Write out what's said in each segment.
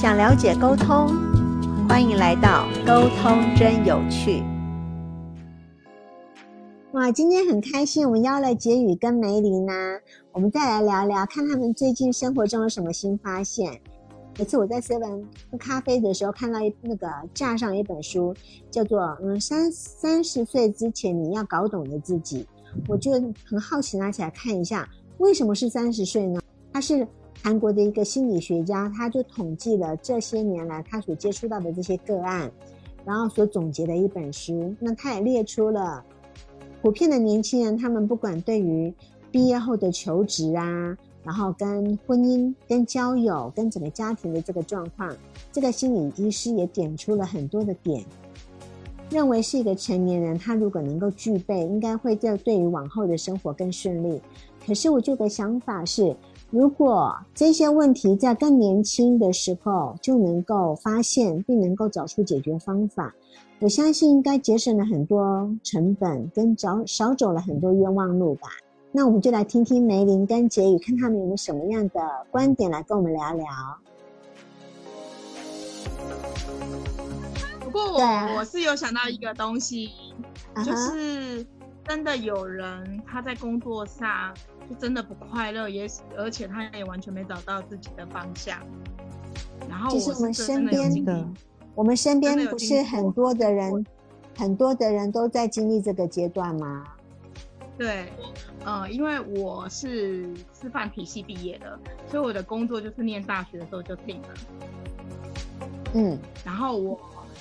想了解沟通，欢迎来到沟通真有趣。哇，今天很开心，我们邀了杰宇跟梅林呢，我们再来聊聊，看他们最近生活中有什么新发现。有次我在 seven 喝咖啡的时候，看到一那个架上一本书，叫做《嗯三三十岁之前你要搞懂的自己》，我就很好奇拿起来看一下，为什么是三十岁呢？他是韩国的一个心理学家，他就统计了这些年来他所接触到的这些个案，然后所总结的一本书。那他也列出了普遍的年轻人，他们不管对于毕业后的求职啊。然后跟婚姻、跟交友、跟整个家庭的这个状况，这个心理医师也点出了很多的点，认为是一个成年人，他如果能够具备，应该会在对于往后的生活更顺利。可是我这个想法是，如果这些问题在更年轻的时候就能够发现，并能够找出解决方法，我相信应该节省了很多成本，跟少少走了很多冤枉路吧。那我们就来听听梅林跟杰宇，看他们有什么样的观点来跟我们聊聊。不过我我是有想到一个东西，就是真的有人他在工作上就真的不快乐，也而且他也完全没找到自己的方向。然后我们身边的，我们身边不是很多的人，很多的人都在经历这个阶段吗？对。呃，因为我是师范体系毕业的，所以我的工作就是念大学的时候就定了。嗯，然后我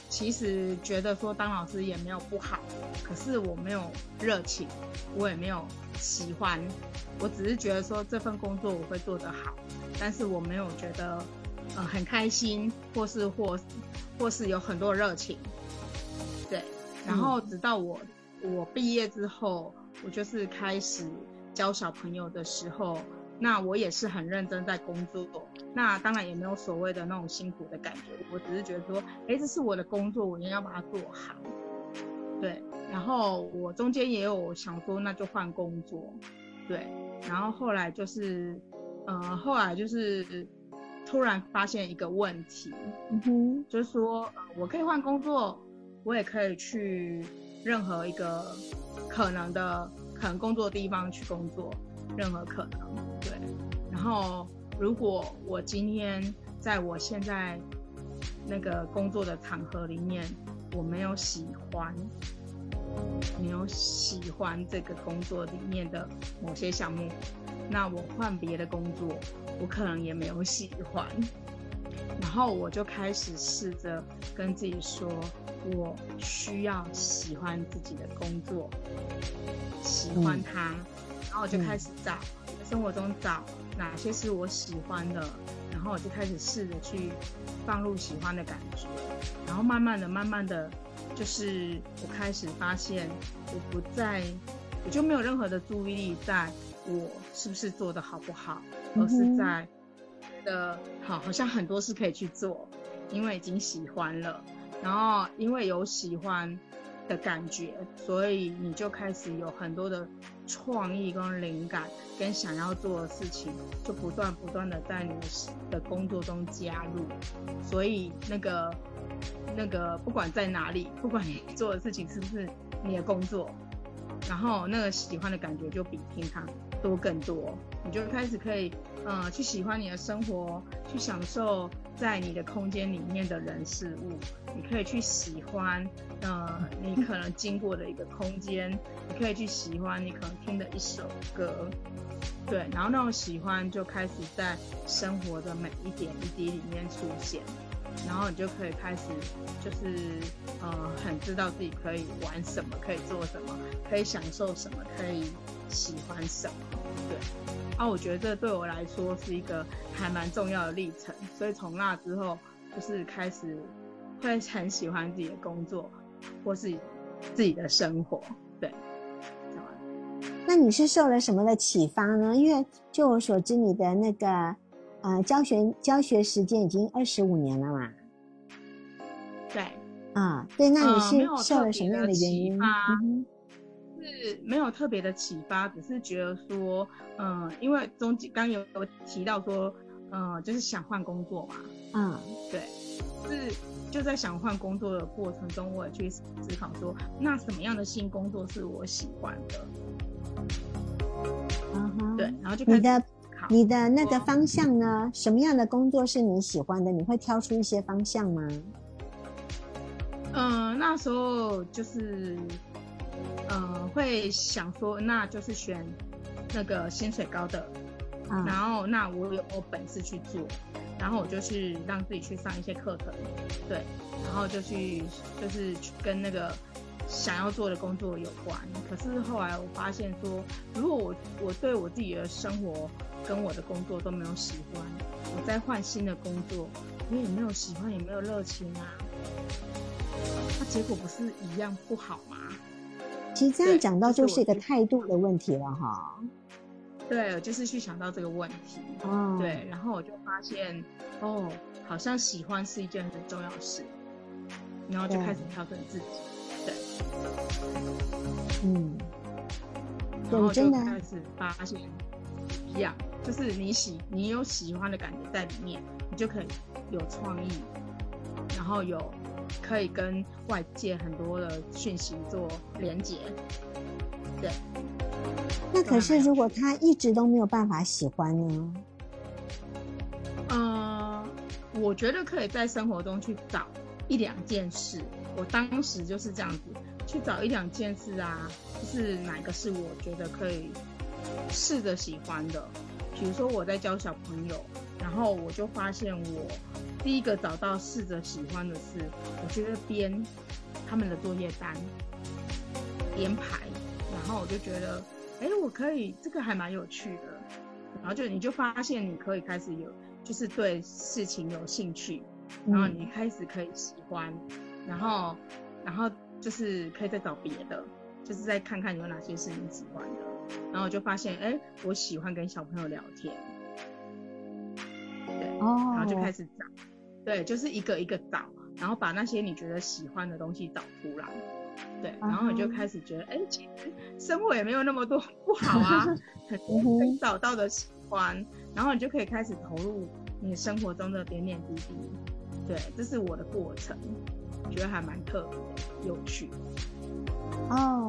其实觉得说当老师也没有不好，可是我没有热情，我也没有喜欢，我只是觉得说这份工作我会做得好，但是我没有觉得呃很开心，或是或或是有很多热情。对，然后直到我我毕业之后。我就是开始教小朋友的时候，那我也是很认真在工作，那当然也没有所谓的那种辛苦的感觉，我只是觉得说，哎，这是我的工作，我一定要把它做好。对，然后我中间也有想说，那就换工作，对，然后后来就是，呃，后来就是突然发现一个问题，嗯哼，就是说我可以换工作，我也可以去任何一个。可能的，可能工作地方去工作，任何可能，对。然后，如果我今天在我现在那个工作的场合里面，我没有喜欢，没有喜欢这个工作里面的某些项目，那我换别的工作，我可能也没有喜欢。然后我就开始试着跟自己说。我需要喜欢自己的工作，喜欢它，然后我就开始找，在生活中找哪些是我喜欢的，然后我就开始试着去放入喜欢的感觉，然后慢慢的、慢慢的，就是我开始发现，我不再，我就没有任何的注意力在我是不是做的好不好，而是在觉得好，好像很多事可以去做，因为已经喜欢了。然后因为有喜欢的感觉，所以你就开始有很多的创意跟灵感，跟想要做的事情，就不断不断的在你的工作中加入。所以那个那个不管在哪里，不管你做的事情是不是你的工作，然后那个喜欢的感觉就比平常多更多，你就开始可以嗯去喜欢你的生活，去享受。在你的空间里面的人事物，你可以去喜欢，呃，你可能经过的一个空间，你可以去喜欢你可能听的一首歌，对，然后那种喜欢就开始在生活的每一点一滴里面出现，然后你就可以开始，就是呃，很知道自己可以玩什么，可以做什么，可以享受什么，可以喜欢什么，对。啊，我觉得这对我来说是一个还蛮重要的历程，所以从那之后就是开始会很喜欢自己的工作，或是自己的生活。对，那你是受了什么的启发呢？因为就我所知，你的那个呃教学教学时间已经二十五年了嘛？对，啊，对，那你是受了什么样的原因？是没有特别的启发，只是觉得说，嗯，因为中刚有有提到说，呃，就是想换工作嘛。嗯，对，是就在想换工作的过程中，我也去思考说，那什么样的新工作是我喜欢的？嗯哼，对，然后就你的你的那个方向呢？什么样的工作是你喜欢的？你会挑出一些方向吗？嗯，那时候就是，呃，会想说，那就是选那个薪水高的，然后那我有我本事去做，然后我就去让自己去上一些课程，对，然后就去就是跟那个想要做的工作有关。可是后来我发现说，如果我我对我自己的生活跟我的工作都没有喜欢，我再换新的工作，我也没有喜欢，也没有热情啊。那结果不是一样不好吗？其实这样讲到就是一个态度的问题了哈。对，就是去想到这个问题。哦。对，然后我就发现，哦，好像喜欢是一件很重要的事，然后就开始调整自己。对。嗯。然后就开始发现，一样，就是你喜，你有喜欢的感觉在里面，你就可以有创意，然后有。可以跟外界很多的讯息做连接，对。那可是如果他一直都没有办法喜欢呢？嗯，我觉得可以在生活中去找一两件事。我当时就是这样子去找一两件事啊，就是哪个是我觉得可以试着喜欢的。比如说我在教小朋友，然后我就发现我。第一个找到试着喜欢的事，我觉得编他们的作业单，编排，然后我就觉得，哎，我可以，这个还蛮有趣的。然后就你就发现你可以开始有，就是对事情有兴趣，然后你开始可以喜欢，然后，然后就是可以再找别的，就是再看看有哪些是你喜欢的。然后我就发现，哎，我喜欢跟小朋友聊天，对，然后就开始找。对，就是一个一个找，然后把那些你觉得喜欢的东西找出来，对，然后你就开始觉得，哎，其实生活也没有那么多 不好啊，很可以找到的喜欢，然后你就可以开始投入你生活中的点点滴滴。对，这是我的过程，觉得还蛮特别、有趣。哦，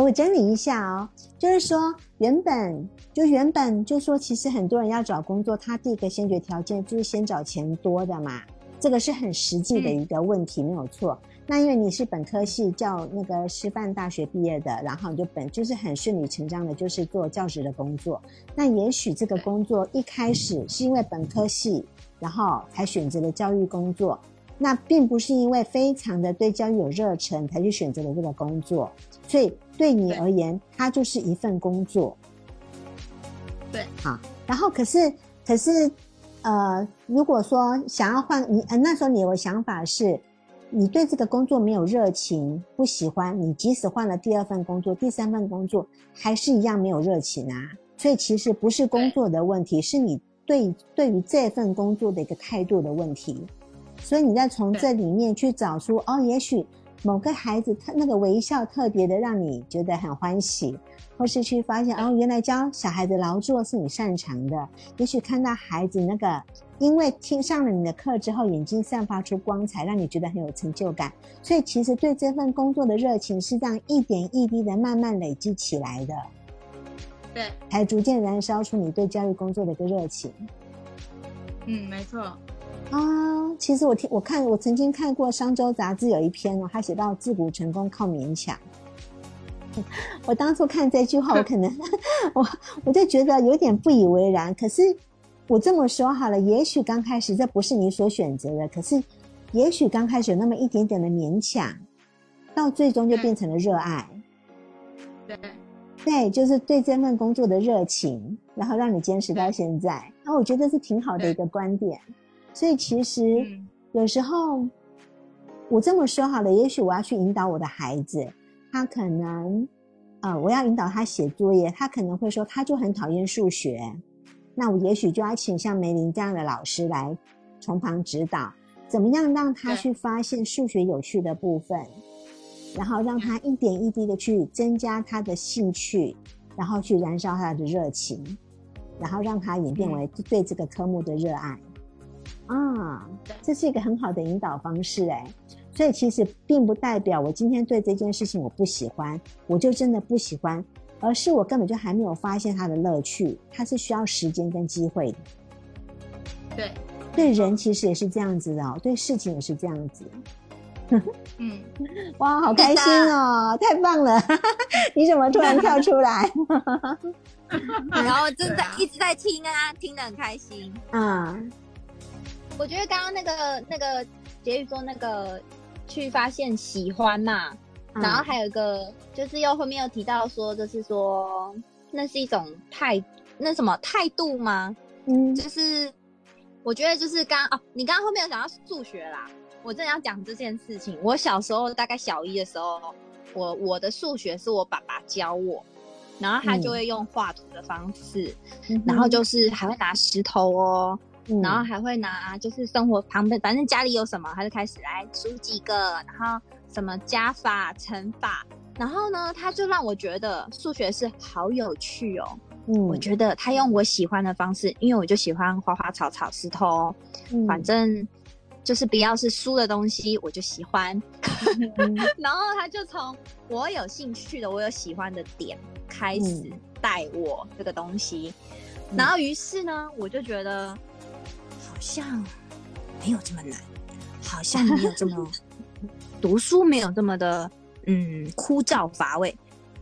我整理一下哦，就是说原本就原本就说，其实很多人要找工作，他第一个先决条件就是先找钱多的嘛，这个是很实际的一个问题，没有错。那因为你是本科系叫那个师范大学毕业的，然后你就本就是很顺理成章的，就是做教职的工作。那也许这个工作一开始是因为本科系，然后才选择了教育工作。那并不是因为非常的对教育有热忱才去选择了这个工作，所以对你而言，它就是一份工作。对，好。然后可是可是，呃，如果说想要换你，呃，那时候你有想法是，你对这个工作没有热情，不喜欢，你即使换了第二份工作、第三份工作，还是一样没有热情啊。所以其实不是工作的问题，是你对对于这份工作的一个态度的问题。所以你再从这里面去找出哦，也许某个孩子他那个微笑特别的让你觉得很欢喜，或是去发现哦，原来教小孩子劳作是你擅长的。也许看到孩子那个因为听上了你的课之后，眼睛散发出光彩，让你觉得很有成就感。所以其实对这份工作的热情是这样一点一滴的慢慢累积起来的，对，才逐渐燃烧出你对教育工作的一个热情。嗯，没错。啊，其实我听我看我曾经看过《商周》杂志有一篇哦，他写到自古成功靠勉强。我当初看这句话，我可能 我我就觉得有点不以为然。可是我这么说好了，也许刚开始这不是你所选择的，可是也许刚开始有那么一点点的勉强，到最终就变成了热爱。对，对，就是对这份工作的热情，然后让你坚持到现在。那我觉得是挺好的一个观点。所以其实有时候我这么说好了，也许我要去引导我的孩子，他可能呃，我要引导他写作业，他可能会说他就很讨厌数学，那我也许就要请像梅林这样的老师来从旁指导，怎么样让他去发现数学有趣的部分，然后让他一点一滴的去增加他的兴趣，然后去燃烧他的热情。然后让他演变为对这个科目的热爱。啊，这是一个很好的引导方式哎。所以其实并不代表我今天对这件事情我不喜欢，我就真的不喜欢，而是我根本就还没有发现它的乐趣，它是需要时间跟机会的。对，对人其实也是这样子的，对事情也是这样子。嗯，哇，好开心哦，太棒了！你怎么突然跳出来？然后正在一直在听啊，听得很开心。嗯，我觉得刚刚那个那个结语说那个。去发现喜欢嘛，然后还有一个就是又后面又提到说，就是说那是一种态，那什么态度吗？嗯，就是我觉得就是刚哦，你刚刚后面有讲到数学啦，我正要讲这件事情。我小时候大概小一的时候，我我的数学是我爸爸教我，然后他就会用画图的方式，然后就是还会拿石头哦。然后还会拿，就是生活旁边，反正家里有什么，他就开始来数几个，然后什么加法、乘法，然后呢，他就让我觉得数学是好有趣哦。嗯，我觉得他用我喜欢的方式，因为我就喜欢花花草草、石头，反正就是不要是输的东西，我就喜欢。然后他就从我有兴趣的、我有喜欢的点开始带我这个东西，然后于是呢，我就觉得。好像没有这么难，好像没有这么 读书没有这么的嗯枯燥乏味。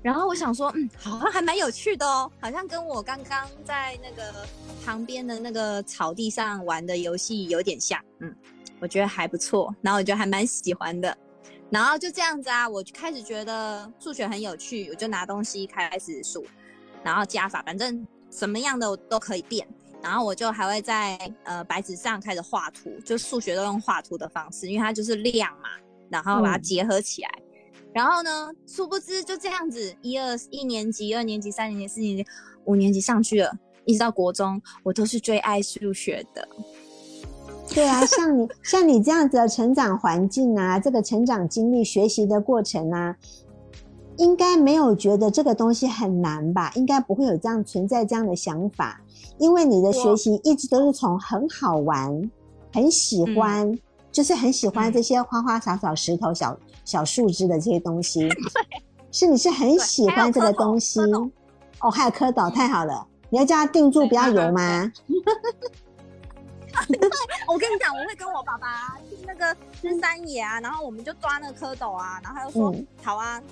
然后我想说，嗯，好像还蛮有趣的哦，好像跟我刚刚在那个旁边的那个草地上玩的游戏有点像。嗯，我觉得还不错，然后我觉得还蛮喜欢的。然后就这样子啊，我就开始觉得数学很有趣，我就拿东西开始数，然后加法，反正什么样的我都可以变。然后我就还会在呃白纸上开始画图，就数学都用画图的方式，因为它就是量嘛，然后把它结合起来。然后呢，殊不知就这样子，一二一年级、二年级、三年级、四年级、五年级上去了，一直到国中，我都是最爱数学的。对啊，像你像你这样子的成长环境啊，这个成长经历、学习的过程啊，应该没有觉得这个东西很难吧？应该不会有这样存在这样的想法。因为你的学习一直都是从很好玩、很喜欢，就是很喜欢这些花花草草、石头、小小树枝的这些东西，是你是很喜欢这个东西哦。还有蝌蚪，太好了！你要叫它定住，不要游吗？我跟你讲，我会跟我爸爸去那个深山野啊，然后我们就抓那个蝌蚪啊，然后他就说好啊。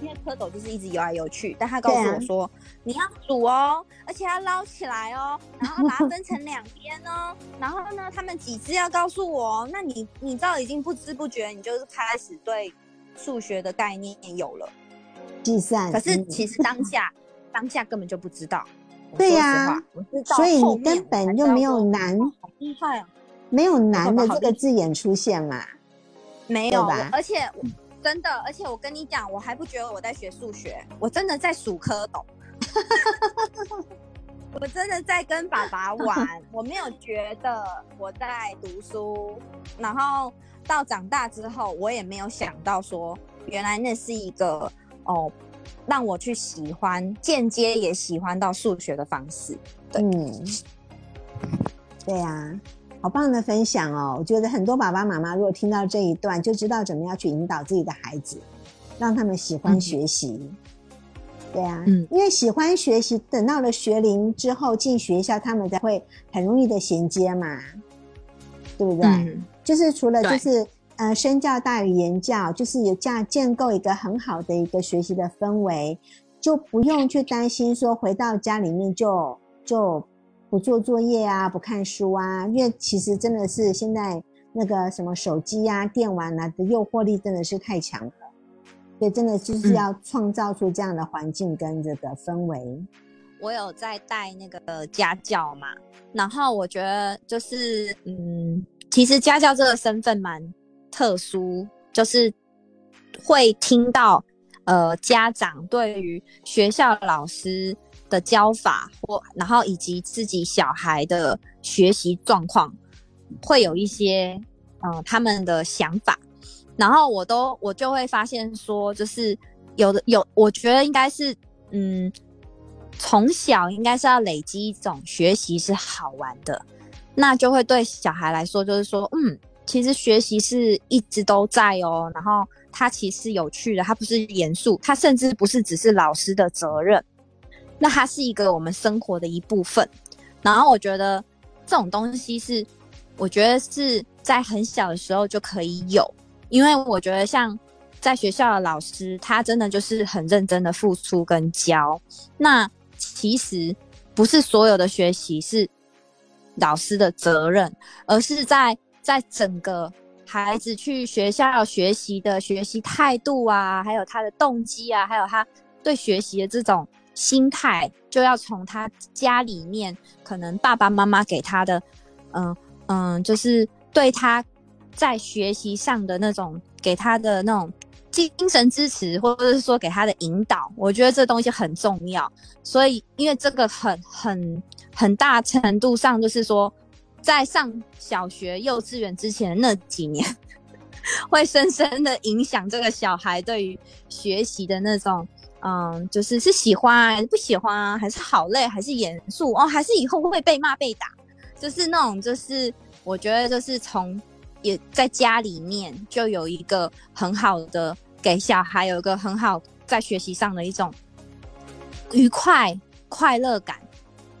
因为蝌蚪就是一直游来游去，但他告诉我说，你要煮哦，而且要捞起来哦，然后把它分成两边哦，然后呢，他们几只要告诉我，那你你知道已经不知不觉你就是开始对数学的概念有了计算，可是其实当下当下根本就不知道，对呀，所以你根本就没有难，好厉害啊，没有难的这个字眼出现嘛，没有吧？而且。真的，而且我跟你讲，我还不觉得我在学数学，我真的在数蝌蚪，我真的在跟爸爸玩，我没有觉得我在读书。然后到长大之后，我也没有想到说，原来那是一个哦，让我去喜欢，间接也喜欢到数学的方式。嗯，对呀。好棒的分享哦！我觉得很多爸爸妈妈如果听到这一段，就知道怎么样去引导自己的孩子，让他们喜欢学习。对啊，嗯，因为喜欢学习，等到了学龄之后进学校，他们才会很容易的衔接嘛，对不对？就是除了就是呃，身教大于言教，就是有这样建构一个很好的一个学习的氛围，就不用去担心说回到家里面就就。不做作业啊，不看书啊，因为其实真的是现在那个什么手机啊、电玩啊的诱惑力真的是太强了，所以真的就是要创造出这样的环境跟这个氛围。我有在带那个家教嘛，然后我觉得就是嗯，其实家教这个身份蛮特殊，就是会听到呃家长对于学校老师。的教法或然后以及自己小孩的学习状况，会有一些嗯他们的想法，然后我都我就会发现说，就是有的有，我觉得应该是嗯从小应该是要累积一种学习是好玩的，那就会对小孩来说，就是说，嗯，其实学习是一直都在哦，然后它其实有趣的，它不是严肃，它甚至不是只是老师的责任，那它是一个我们生活的一部分。然后我觉得这种东西是，我觉得是在很小的时候就可以有，因为我觉得像。在学校的老师，他真的就是很认真的付出跟教。那其实不是所有的学习是老师的责任，而是在在整个孩子去学校学习的学习态度啊，还有他的动机啊，还有他对学习的这种心态，就要从他家里面可能爸爸妈妈给他的，嗯嗯，就是对他在学习上的那种给他的那种。精神支持，或者是说给他的引导，我觉得这东西很重要。所以，因为这个很很很大程度上，就是说，在上小学、幼稚园之前的那几年，会深深的影响这个小孩对于学习的那种，嗯，就是是喜欢还是不喜欢啊，还是好累还是严肃哦，还是以后会被骂被打，就是那种，就是我觉得就是从。也在家里面就有一个很好的给小孩有一个很好在学习上的一种愉快快乐感，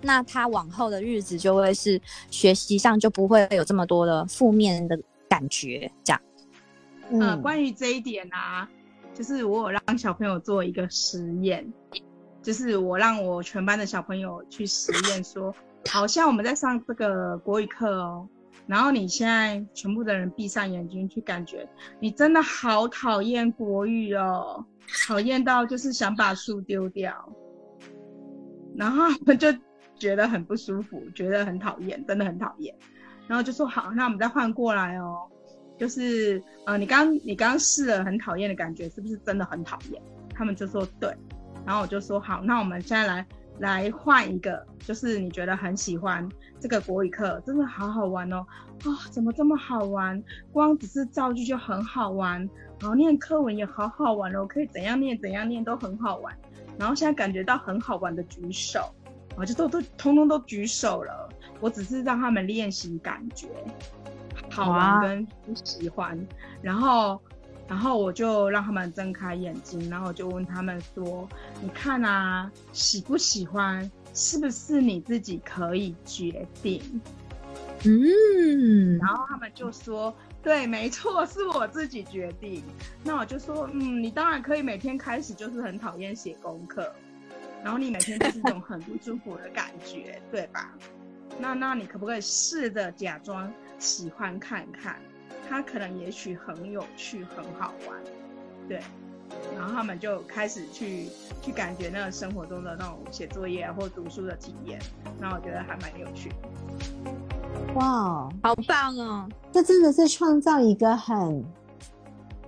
那他往后的日子就会是学习上就不会有这么多的负面的感觉。这样，嗯，关于这一点啊，就是我有让小朋友做一个实验，就是我让我全班的小朋友去实验，说好像我们在上这个国语课哦。然后你现在全部的人闭上眼睛去感觉，你真的好讨厌国语哦，讨厌到就是想把书丢掉。然后我就觉得很不舒服，觉得很讨厌，真的很讨厌。然后就说好，那我们再换过来哦，就是呃，你刚你刚试了很讨厌的感觉，是不是真的很讨厌？他们就说对。然后我就说好，那我们现在来来换一个，就是你觉得很喜欢。这个国语课真的好好玩哦！啊，怎么这么好玩？光只是造句就很好玩，然后念课文也好好玩哦，可以怎样念怎样念都很好玩。然后现在感觉到很好玩的举手，啊，就都都通通都举手了。我只是让他们练习感觉好玩跟不喜欢，然后然后我就让他们睁开眼睛，然后就问他们说：“你看啊，喜不喜欢？”是不是你自己可以决定？嗯，然后他们就说：“对，没错，是我自己决定。”那我就说：“嗯，你当然可以每天开始就是很讨厌写功课，然后你每天就是这种很不舒服的感觉，对吧？那那你可不可以试着假装喜欢看看？它可能也许很有趣，很好玩，对。”然后他们就开始去去感觉那个生活中的那种写作业啊或读书的体验，那我觉得还蛮有趣。哇，好棒哦！这真的是创造一个很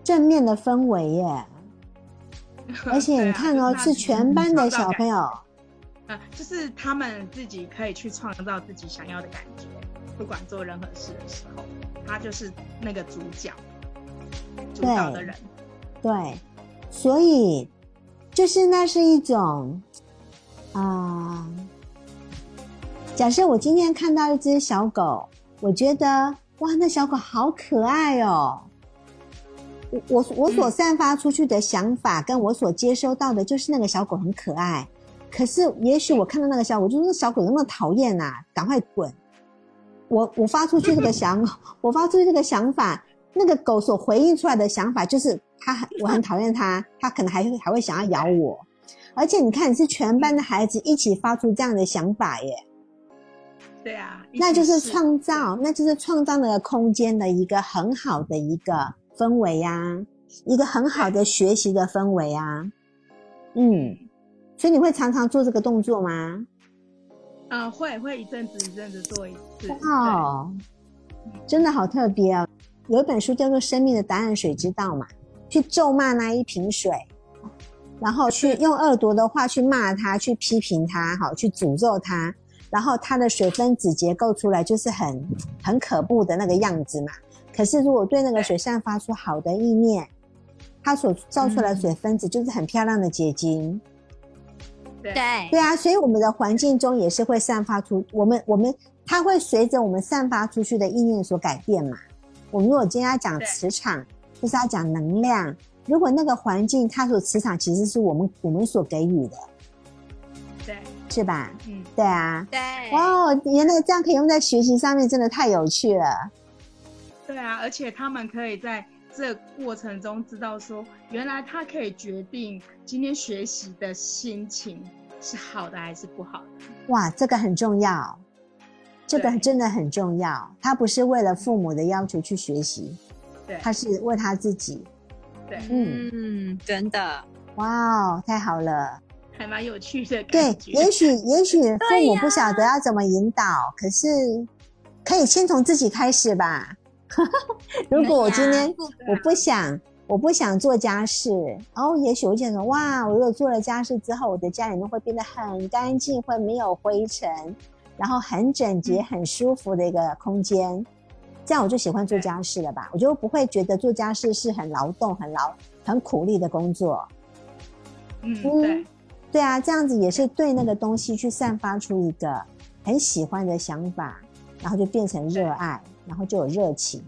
正面的氛围耶！而且你看哦，是全班的小朋友，啊，就是他们自己可以去创造自己想要的感觉，不管做任何事的时候，他就是那个主角，主导的人，对。所以，就是那是一种，啊，假设我今天看到一只小狗，我觉得哇，那小狗好可爱哦。我我我所散发出去的想法，跟我所接收到的，就是那个小狗很可爱。可是，也许我看到那个小狗，就是小狗那么讨厌呐，赶快滚！我 我发出去这个想，我发出去这个想法，那个狗所回应出来的想法就是。它很，我很讨厌它，它可能还会还会想要咬我，而且你看，你是全班的孩子一起发出这样的想法耶。对啊，那就是创造，那就是创造那个空间的一个很好的一个氛围呀，一个很好的学习的氛围啊。嗯，所以你会常常做这个动作吗？嗯，会会一阵子一阵子做一次。哦，真的好特别哦。有一本书叫做《生命的答案：水之道》嘛。去咒骂那一瓶水，然后去用恶毒的话去骂他，去批评他，好去诅咒他，然后它的水分子结构出来就是很很可怖的那个样子嘛。可是如果对那个水散发出好的意念，它所造出来的水分子就是很漂亮的结晶。对对啊，所以我们的环境中也是会散发出我们我们它会随着我们散发出去的意念所改变嘛。我们如果今天要讲磁场，就是要讲能量。如果那个环境它所磁场其实是我们我们所给予的，对，是吧？嗯，对啊。对，哇，原来这样可以用在学习上面，真的太有趣了。对啊，而且他们可以在这过程中知道说，原来他可以决定今天学习的心情是好的还是不好的。哇，这个很重要，这个真的很重要。他不是为了父母的要求去学习，对，他是为他自己。对，嗯嗯，真的，哇哦，太好了，还蛮有趣的。对，也许也许父母不晓得要怎么引导，可是可以先从自己开始吧。如果我今天我不想我不想做家事，哦，也许我想说，哇，我如果做了家事之后，我的家里面会变得很干净，会没有灰尘，然后很整洁、很舒服的一个空间。这样我就喜欢做家事了吧？我就不会觉得做家事是很劳动、很劳、很苦力的工作。嗯，对，对啊，这样子也是对那个东西去散发出一个很喜欢的想法，然后就变成热爱，然后就有热情。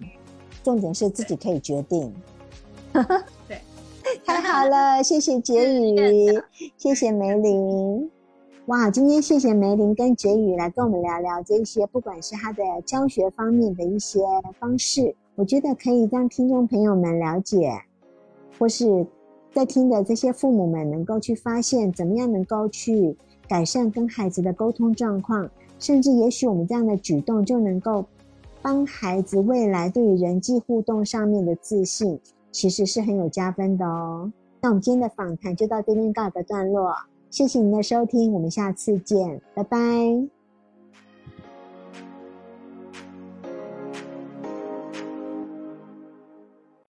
重点是自己可以决定。对，太好了，谢谢杰宇，谢谢梅林。哇，今天谢谢梅林跟杰宇来跟我们聊聊这些，不管是他的教学方面的一些方式，我觉得可以让听众朋友们了解，或是在听的这些父母们能够去发现，怎么样能够去改善跟孩子的沟通状况，甚至也许我们这样的举动就能够帮孩子未来对于人际互动上面的自信，其实是很有加分的哦。那我们今天的访谈就到这边告一个段落。谢谢您的收听，我们下次见，拜拜。